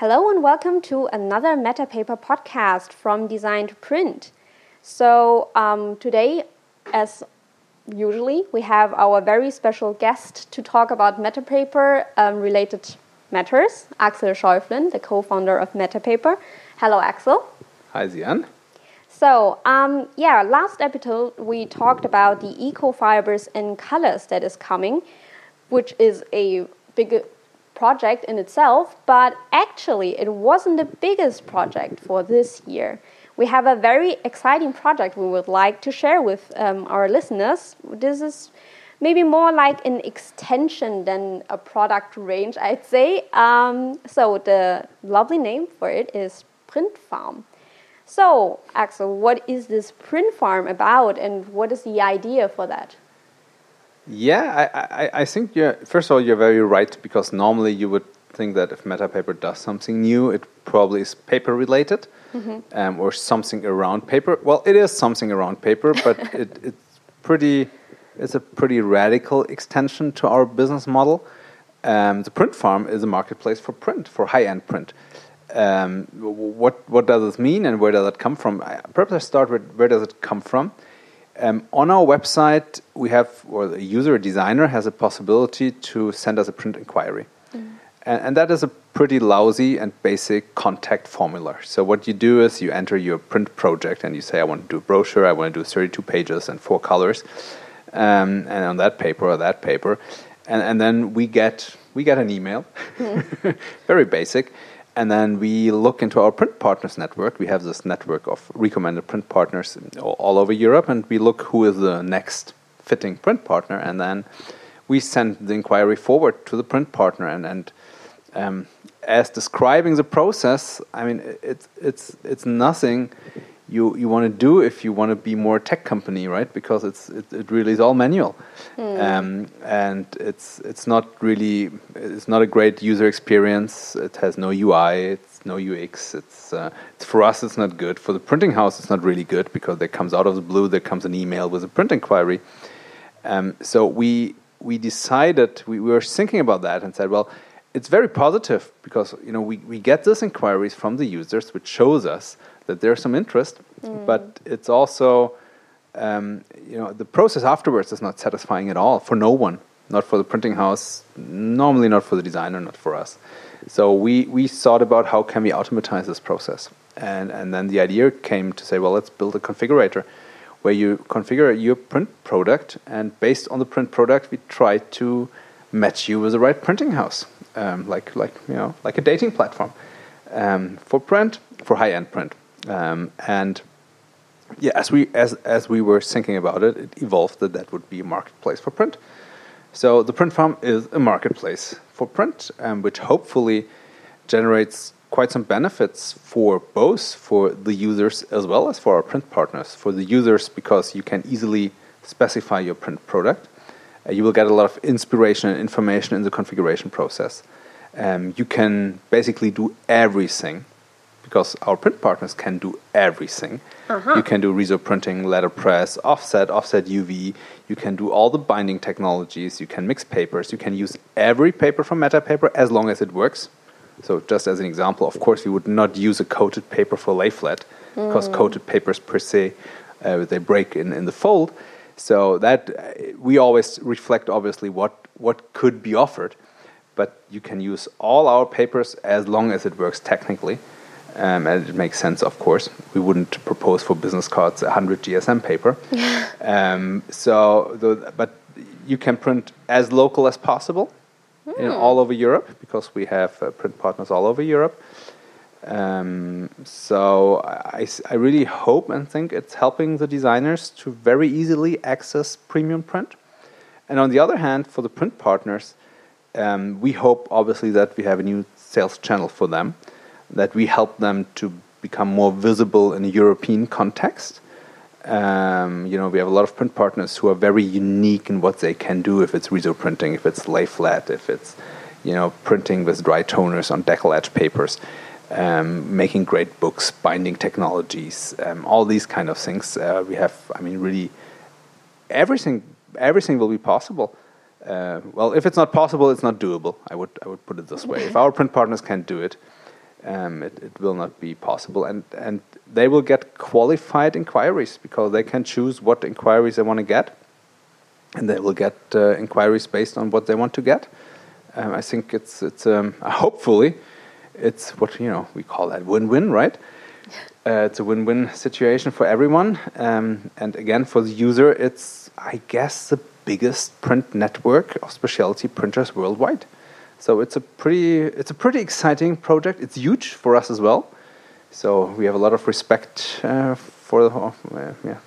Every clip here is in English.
Hello and welcome to another Meta Paper podcast from Design to Print. So, um, today, as usually, we have our very special guest to talk about MetaPaper um, related matters, Axel Schäuflen, the co founder of Meta Paper. Hello, Axel. Hi, Zian. So, um, yeah, last episode we talked about the eco fibers and colors that is coming, which is a big project in itself, but actually it wasn't the biggest project for this year. We have a very exciting project we would like to share with um, our listeners. This is maybe more like an extension than a product range, I'd say. Um, so the lovely name for it is Print Farm. So, Axel, what is this print farm about and what is the idea for that? Yeah, I, I, I think you're, first of all, you're very right because normally you would think that if MetaPaper does something new, it probably is paper related mm-hmm. um, or something around paper. Well, it is something around paper, but it, it's pretty, it's a pretty radical extension to our business model. Um, the print farm is a marketplace for print, for high end print. Um, what what does this mean, and where does it come from? Perhaps I start with where does it come from. Um, on our website, we have, or the user designer has a possibility to send us a print inquiry. Mm. And, and, that is a pretty lousy and basic contact formula. So, what you do is you enter your print project and you say, I want to do a brochure, I want to do 32 pages and four colors, um, and on that paper or that paper. And, and then we get, we get an email, mm. very basic and then we look into our print partners network. We have this network of recommended print partners all over Europe, and we look who is the next fitting print partner, and then we send the inquiry forward to the print partner. And, and um, as describing the process, I mean, it's it's it's nothing you you want to do if you want to be more tech company, right? Because it's it, it really is all manual, mm. um, and it's it's not really it's not a great user experience. It has no UI, it's no UX. It's, uh, it's for us, it's not good. For the printing house, it's not really good because there comes out of the blue there comes an email with a print inquiry. Um, so we we decided we, we were thinking about that and said, well, it's very positive because you know we, we get these inquiries from the users, which shows us that there's some interest, mm. but it's also um, you know the process afterwards is not satisfying at all for no one, not for the printing house, normally not for the designer, not for us. So we we thought about how can we automatize this process, and and then the idea came to say, well, let's build a configurator where you configure your print product, and based on the print product, we try to match you with the right printing house, um, like like you know like a dating platform um, for print for high end print. Um, and yeah, as we as as we were thinking about it, it evolved that that would be a marketplace for print. So the print farm is a marketplace for print, um, which hopefully generates quite some benefits for both for the users as well as for our print partners. For the users, because you can easily specify your print product, uh, you will get a lot of inspiration and information in the configuration process. Um, you can basically do everything because our print partners can do everything. Uh-huh. You can do Riso printing, letterpress, offset, offset UV. You can do all the binding technologies. You can mix papers. You can use every paper from MetaPaper as long as it works. So, just as an example, of course, we would not use a coated paper for lay flat mm. because coated papers per se uh, they break in, in the fold. So that uh, we always reflect obviously what what could be offered, but you can use all our papers as long as it works technically um, and it makes sense, of course. We wouldn't propose for business cards a 100 GSM paper. um, so, the, but you can print as local as possible mm. in hmm. all over Europe because we have uh, print partners all over Europe. Um, so I, I really hope and think it's helping the designers to very easily access premium print. And on the other hand, for the print partners, um, we hope obviously that we have a new sales channel for them that we help them to become more visible in a European context. Um, you know, we have a lot of print partners who are very unique in what they can do. If it's Riso printing, if it's lay flat, if it's you know printing with dry toners on deckle edge papers, um, making great books, binding technologies, um, all these kind of things. Uh, we have, I mean, really everything. Everything will be possible. Uh, well, if it's not possible, it's not doable. I would I would put it this way. if our print partners can't do it, um, it, it will not be possible. And, and they will get qualified inquiries because they can choose what inquiries they want to get. And they will get uh, inquiries based on what they want to get. Um, I think it's, it's um, hopefully, it's what you know we call that win-win, right? Uh, it's a win-win situation for everyone, um, and again for the user, it's I guess the biggest print network of specialty printers worldwide. So it's a pretty it's a pretty exciting project. It's huge for us as well. So we have a lot of respect uh, for the uh, yeah.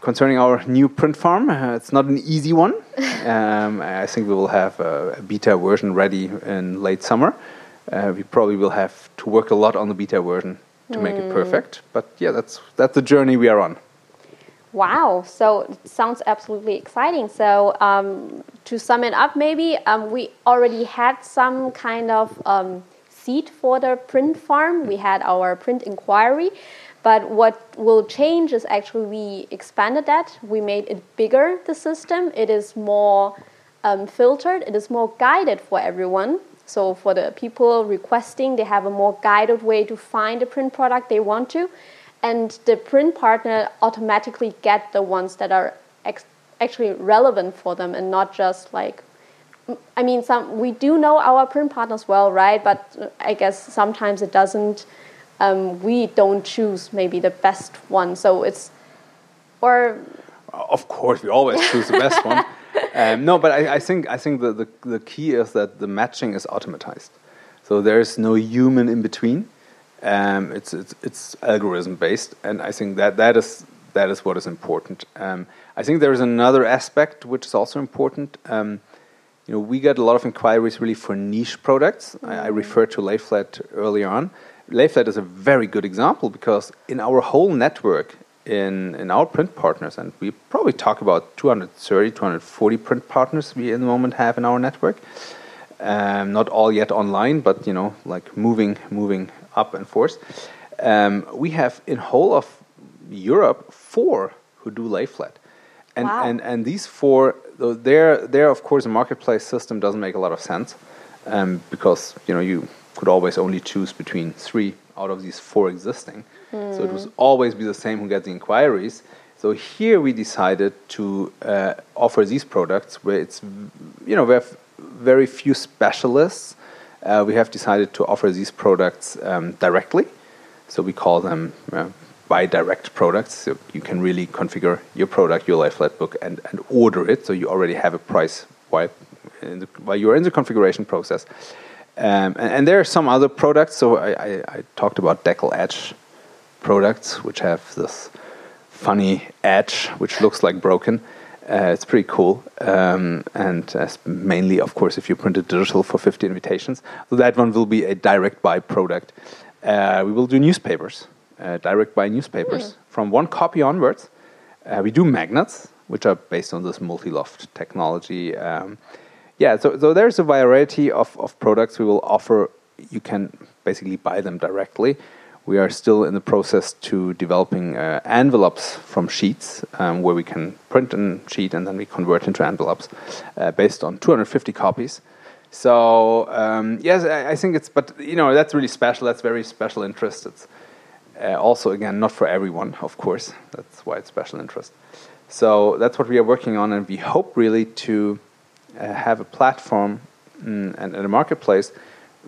Concerning our new print farm, uh, it's not an easy one. um, I think we will have a, a, beta version ready in late summer. Uh, we probably will have to work a lot on the beta version to mm. make it hmm. perfect. But yeah, that's that's the journey we are on. Wow, so it sounds absolutely exciting. So, um, to sum it up, maybe um, we already had some kind of um, seed for the print farm. We had our print inquiry, but what will change is actually we expanded that. We made it bigger, the system. It is more um, filtered, it is more guided for everyone. So, for the people requesting, they have a more guided way to find the print product they want to and the print partner automatically get the ones that are actually relevant for them and not just like I mean some we do know our print partners well right? But I guess sometimes it doesn't um, we don't choose maybe the best one. So it's or of course we always choose the best one. Um, no but I, I, think I think the, the, the key is that the matching is automatized. So there's no human in between um, it's, it's, it's algorithm based, and I think that that is that is what is important. Um, I think there is another aspect which is also important. Um, you know, we get a lot of inquiries really for niche products. I, I, mm. referred to Layflat earlier on. Layflat is a very good example because in our whole network, in, in our print partners, and we probably talk about 230, 240 print partners we in the moment have in our network. Um, not all yet online, but you know, like moving, moving up and forth. Um, we have in whole of Europe four who do lay flat. And, wow. and, and these four, there, there of course, a marketplace system doesn't make a lot of sense um, because you know you could always only choose between three out of these four existing. Mm. So it was always be the same who get the inquiries. So here we decided to uh, offer these products where it's, you know, we have very few specialists uh, we have decided to offer these products um, directly. So we call them uh, buy direct products. So you can really configure your product, your Layflat book, and, and order it. So you already have a price while, the, while you're in the configuration process. Um, and, and, there are some other products. So I, I, I talked about deckle edge products, which have this funny edge, which looks like broken. Uh, it's pretty cool, um, and uh, mainly, of course, if you print it digital for 50 invitations. So that one will be a direct buy product. Uh, we will do newspapers, uh, direct buy newspapers mm. from one copy onwards. Uh, we do magnets, which are based on this multi-loft technology. Um, yeah, so, so there's a variety of, of products we will offer. You can basically buy them directly we are still in the process to developing uh, envelopes from sheets um, where we can print a sheet and then we convert into envelopes uh, based on 250 copies. So um, yes, I, I, think it's but you know that's really special. That's very special interest. It's uh, also again not for everyone, of course. That's why it's special interest. So that's what we are working on, and we hope really to uh, have a platform mm, and, and a marketplace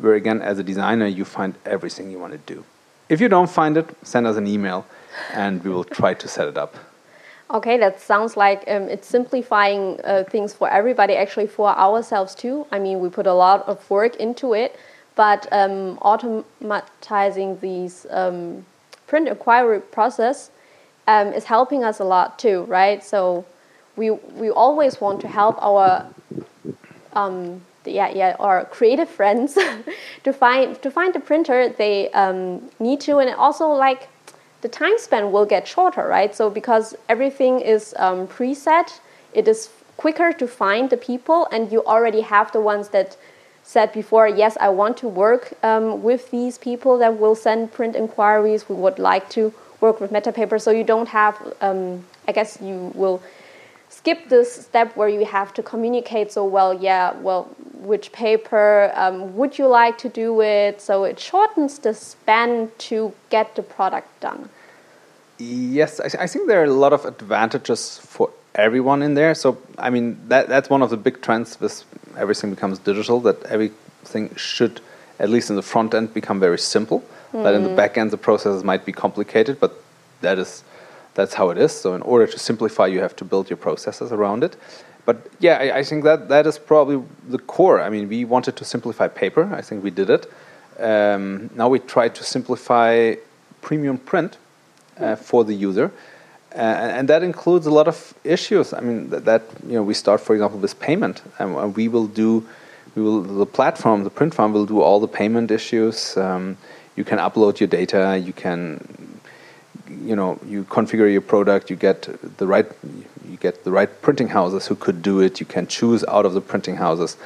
where again, as a designer, you find everything you want to do. If you don't find it, send us an email and we will try to set it up. Okay, that sounds like um, it's simplifying uh, things for everybody, actually for ourselves too. I mean, we put a lot of work into it, but um, automatizing these um, print inquiry process um, is helping us a lot too, right? So we we always want to help our um, yeah yeah our creative friends to find to find the printer they um, need to. And also like the time span will get shorter right? So because everything is um, preset it is quicker to find the people and you already have the ones that said before yes i want to work um, with these people that will send print inquiries. We would like to work with metapaper so you don't have um, i guess you will skip this step where you have to communicate. So well. Yeah, well, which paper um, would you like to do it? So it shortens the span to get the product done. Yes, I, I think there are a lot of advantages for everyone in there. So I mean that that's one of the big trends. with everything becomes digital. That everything should, at least in the front end, become very simple. Mm. That in the hmm. back end, the processes might be complicated, but that is that's how it is. So in order to simplify, you have to build your processes around it. But yeah, I, I think that that is probably the core. I mean, we wanted to simplify paper. I think we did it. Um, now we try to simplify premium print uh, for the user. Uh, and that includes a lot of issues. I mean, that, that, you know, we start, for example, with payment, and we will do, we will the platform, the print farm will do all the payment issues. Um, you can upload your data. You can, you know, you configure your product. You get the right, you get the right printing houses who could do it. You can choose out of the printing houses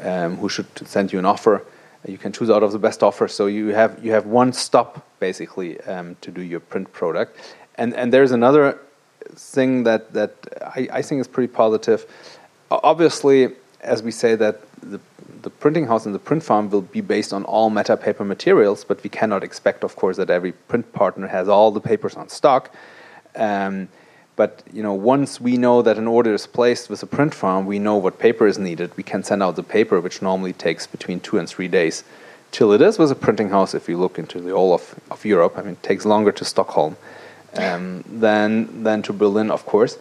um, who should send you an offer. You can choose out of the best offer. So you have you have one stop basically um, to do your print product and and there's another thing that that I, I think is pretty positive. Obviously, as we say that printing house and the print farm will be based on all meta paper materials, but we cannot expect, of course, that every print partner has all the papers on stock. Um, but you know, once we know that an order is placed with a print farm, we know what paper is needed. We can send out the paper, which normally takes between two and three days, till it is with a printing house. If you look into the whole of, of Europe, I mean, it takes longer to Stockholm um, than than to Berlin, of course.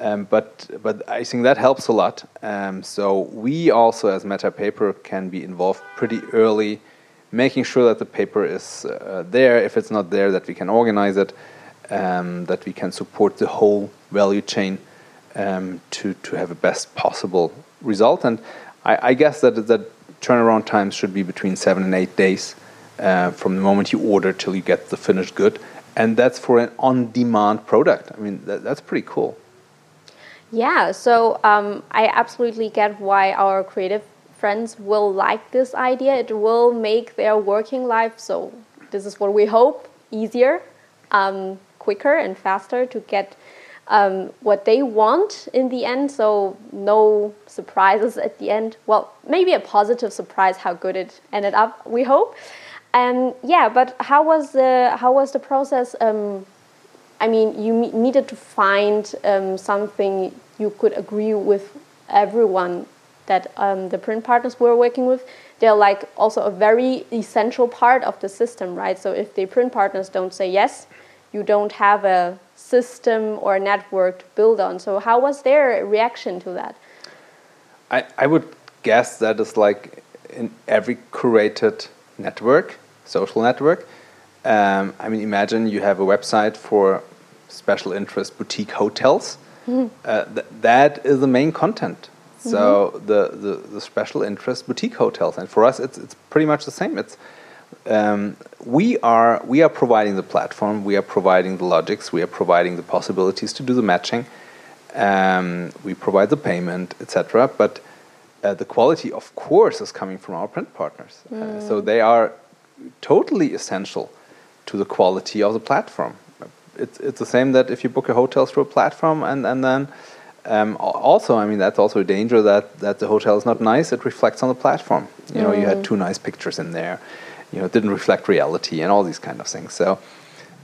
Um, but but I think that helps a lot. Um, so we also, as Meta Paper, can be involved pretty early, making sure that the paper is uh, there. If it's not there, that we can organize it, um, that we can support the whole value chain um, to to have a best possible result. And I, I guess that that turnaround times should be between seven and eight days uh, from the moment you order till you get the finished good and that's for an on-demand product. I mean, that, that's pretty cool. Yeah, so um, I absolutely get why our creative friends will like this idea. It will make their working life so. This is what we hope easier, um, quicker, and faster to get um, what they want in the end. So no surprises at the end. Well, maybe a positive surprise how good it ended up. We hope. And yeah, but how was the how was the process? Um, I mean, you needed to find um, something you could agree with everyone that um, the print partners we're working with. They're like also a very essential part of the system, right? So if the print partners don't say yes, you don't have a system or a network to build on. So how was their reaction to that? I, I would guess that is like in every curated network social network. Um, I mean, imagine you have a website for special interest boutique hotels. Mm. Uh, th that is the main content. So mm -hmm. the, the, the special interest boutique hotels, and for us, it's it's pretty much the same. It's um, we are we are providing the platform, we are providing the logics, we are providing the possibilities to do the matching. Um, we provide the payment, etc. But uh, the quality, of course, is coming from our print partners. Mm. Uh, so they are totally essential to the quality of the platform. It's, it's the same that if you book a hotel through a platform and, and then um, also, I mean, that's also a danger that, that the hotel is not nice. It reflects on the platform. You know, mm. you had mm. two nice pictures in there. You know, it didn't reflect reality and all these kind of things. So,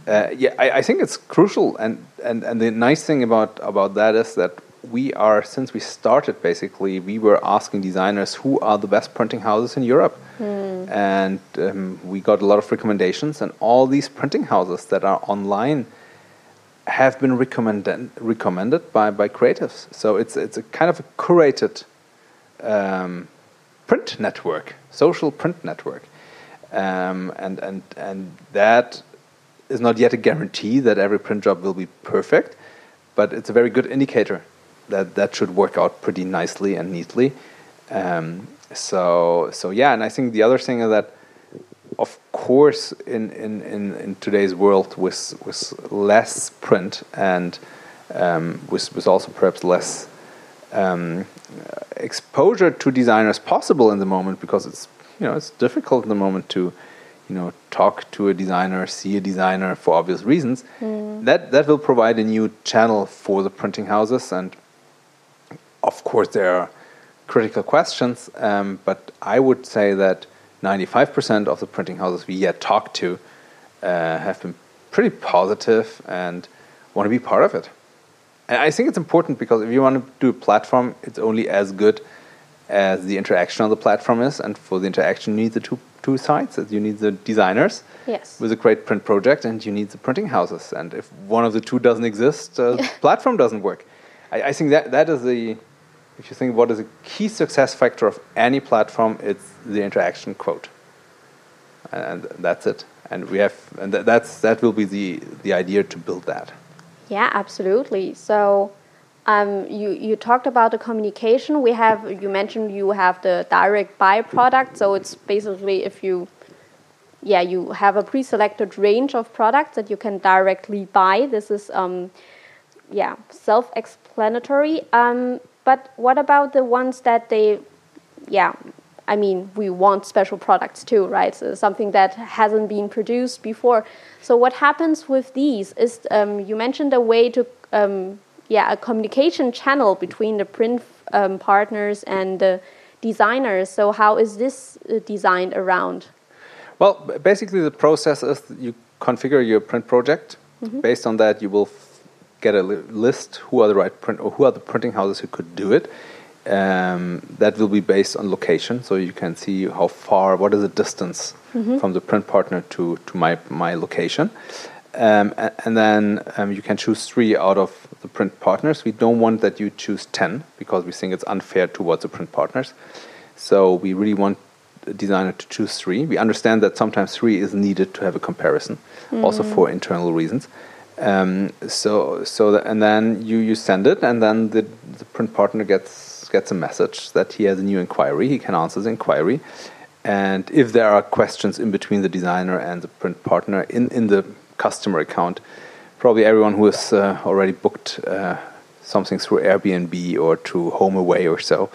uh, yeah, I, I, think it's crucial. And, and, and the nice thing about, about that is that we are since we started basically we were asking designers who are the best printing houses in Europe, mm. and um, we got a lot of recommendations. And all these printing houses that are online have been recommended recommended by by creatives. So it's it's a kind of a curated um, print network, social print network, um, and and and that is not yet a guarantee that every print job will be perfect, but it's a very good indicator that that should work out pretty nicely and neatly. Um, so so yeah, and I think the other thing is that, of course, in in, in, in today's world with with less print and um, with with also perhaps less um, exposure to designers possible in the moment because it's you know it's difficult in the moment to you know talk to a designer, see a designer for obvious reasons. Mm. That that will provide a new channel for the printing houses and of course, there are critical questions, um, but I would say that 95% of the printing houses we yet talked to uh, have been pretty positive and want to be part of it. And I think it's important because if you want to do a platform, it's only as good as the interaction on the platform is. And for the interaction, you need the two, two sides. You need the designers yes. with a great print project, and you need the printing houses. And if one of the two doesn't exist, uh, the platform doesn't work. I, I think that, that is the, if you think what is a key success factor of any platform, it's the interaction quote. And that's it. And we have, and that's, that will be the, the idea to build that. Yeah, absolutely. So um, you you talked about the communication. We have you mentioned you have the direct buy product. So it's basically if you yeah you have a pre-selected range of products that you can directly buy. This is um, yeah self-explanatory. Um, but what about the ones that they yeah I mean, we want special products too, right? So something that hasn't been produced before. So what happens with these is um, you mentioned a way to, um, yeah, a communication channel between the print um, partners and the designers. So how is this uh, designed around? Well, basically the process is you configure your print project. Mm -hmm. Based on that, you will get a li list who are the right print or who are the printing houses who could do it um, that will be based on location, so you can see how far, what is the distance mm-hmm. from the print partner to, to my, my location. Um, and, and, then um, you can choose three out of the print partners. We don't want that you choose 10 because we think it's unfair towards the print partners. So we really want the designer to choose three. We understand that sometimes three is needed to have a comparison, mm-hmm. also for internal reasons. Um, so, so and then you, you send it, and then the, the print partner gets gets a message that he has a new inquiry. He can answer the inquiry. And if there are questions in between the designer and the print partner in, in the customer account, probably everyone who has uh, already booked uh, something through Airbnb or to HomeAway or so,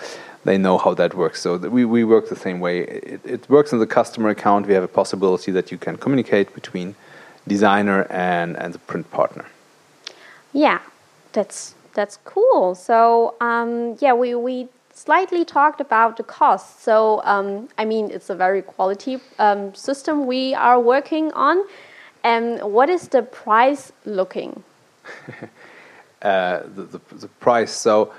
they know how that works. So we, we work the same way. It, it works in the customer account. We have a possibility that you can communicate between designer and, and the print partner. Yeah, that's that's cool. So um, yeah, we we slightly talked about the cost. So um, I mean, it's a very quality um, system we are working on. And what is the price looking? uh, the, the, the price. So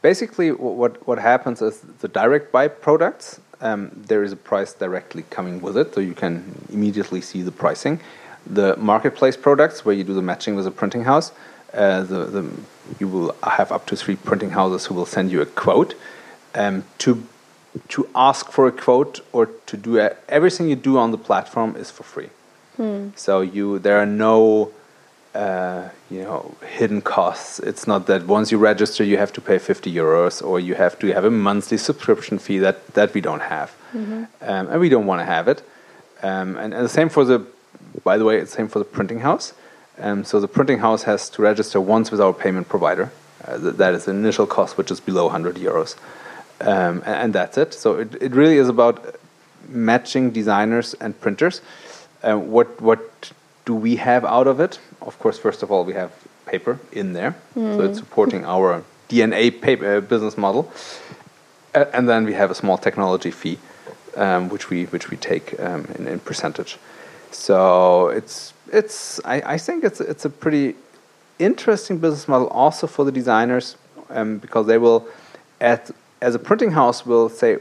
basically, what what happens is the direct buy products. Um, there is a price directly coming with it, so you can immediately see the pricing. The marketplace products, where you do the matching with a printing house, uh, the, the, you will have up to three printing houses who will send you a quote. Um, to to ask for a quote or to do a, everything you do on the platform is for free. Hmm. So you there are no uh, you know hidden costs. It's not that once you register you have to pay 50 euros or you have to have a monthly subscription fee that that we don't have, mm-hmm. um, and we don't want to have it. Um, and, and the same for the by the way, it's the same for the printing house. Um, so the printing house has to register once with our payment provider. Uh, th that is the initial cost, which is below 100 euros. Um, and, and, that's it. So it, it really is about matching designers and printers. Uh, what, what do we have out of it? Of course, first of all, we have paper in there. Mm. So it's hmm. supporting our DNA paper, uh, business model. Uh, and then we have a small technology fee, um, which, we, which we take um, in, in percentage. So it's it's I, I think it's it's a pretty interesting business model also for the designers um, because they will at as a printing house will say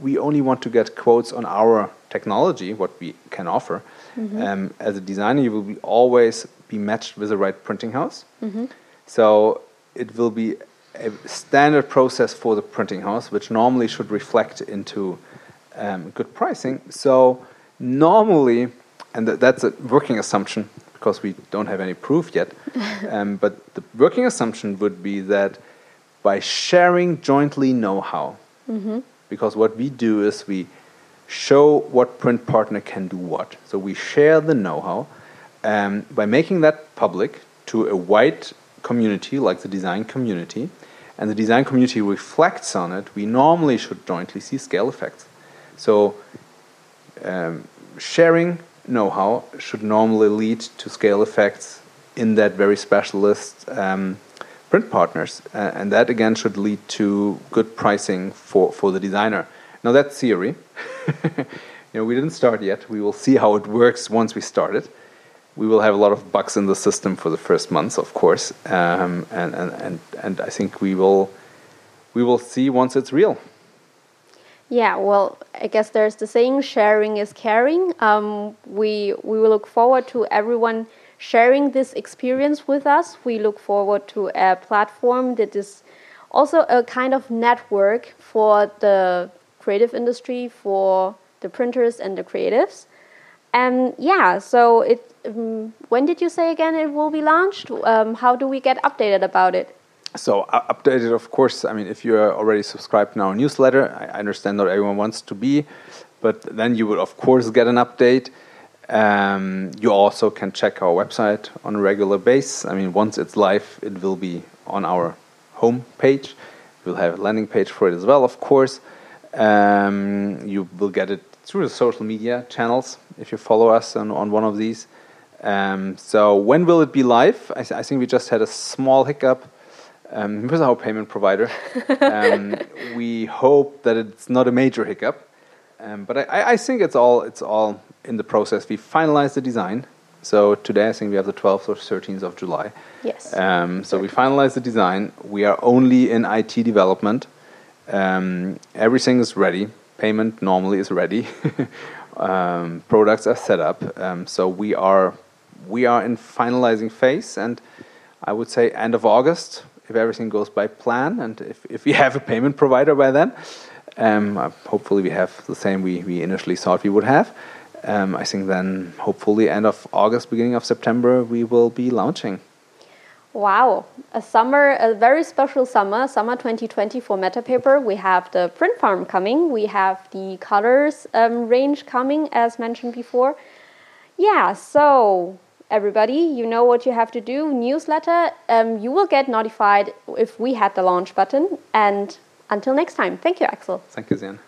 we only want to get quotes on our technology what we can offer mm-hmm. um, as a designer you will be always be matched with the right printing house mm-hmm. so it will be a standard process for the printing house which normally should reflect into um, good pricing so normally and th that's a working assumption because we don't have any proof yet. um, but the working assumption would be that by sharing jointly know-how, mm -hmm. because what we do is we show what print partner can do what. So we share the know-how um, by making that public to a wide community like the design community, and the design community reflects on it. We normally should jointly see scale effects. So um, sharing know-how should normally lead to scale effects in that very specialist um, print partners, uh, and that again should lead to good pricing for, for the designer. Now that's theory. you know, we didn't start yet. We will see how it works once we start it. We will have a lot of bugs in the system for the first months, of course, um, and, and, and, and I think we will we will see once it's real. Yeah, well, I guess there's the saying, sharing is caring. Um, we we will look forward to everyone sharing this experience with us. We look forward to a platform that is also a kind of network for the creative industry, for the printers and the creatives. And yeah, so it. Um, when did you say again it will be launched? Um, how do we get updated about it? So uh, updated, of course. I mean, if you are already subscribed to our newsletter, I understand not everyone wants to be, but then you will of course get an update. Um, you also can check our website on a regular basis. I mean, once it's live, it will be on our home page. We'll have a landing page for it as well, of course. Um, you will get it through the social media channels if you follow us on, on one of these. Um, so when will it be live? I, th I, think we just had a small hiccup um, with our payment provider. Um, we hope that it's not a major hiccup, um, but I, I, think it's all it's all in the process. We finalized the design. So today I think we have the 12th or 13th of July. Yes. Um, so we finalized the design. We are only in IT development. Um, everything is ready. Payment normally is ready. um, products are set up. Um, so we are we are in finalizing phase, and I would say end of August, if everything goes by plan, and if if we have a payment provider by then. Um, uh, hopefully, we have the same we, we initially thought we would have um, I think then hopefully end of August, beginning of September, we will be launching. Wow, a summer, a very special summer, summer 2020 for Metapaper. We have the print farm coming, we have the colors um, range coming, as mentioned before. Yeah, so everybody, you know what you have to do. Newsletter, um, you will get notified if we had the launch button. And until next time, thank you, Axel. Thank you, Zian.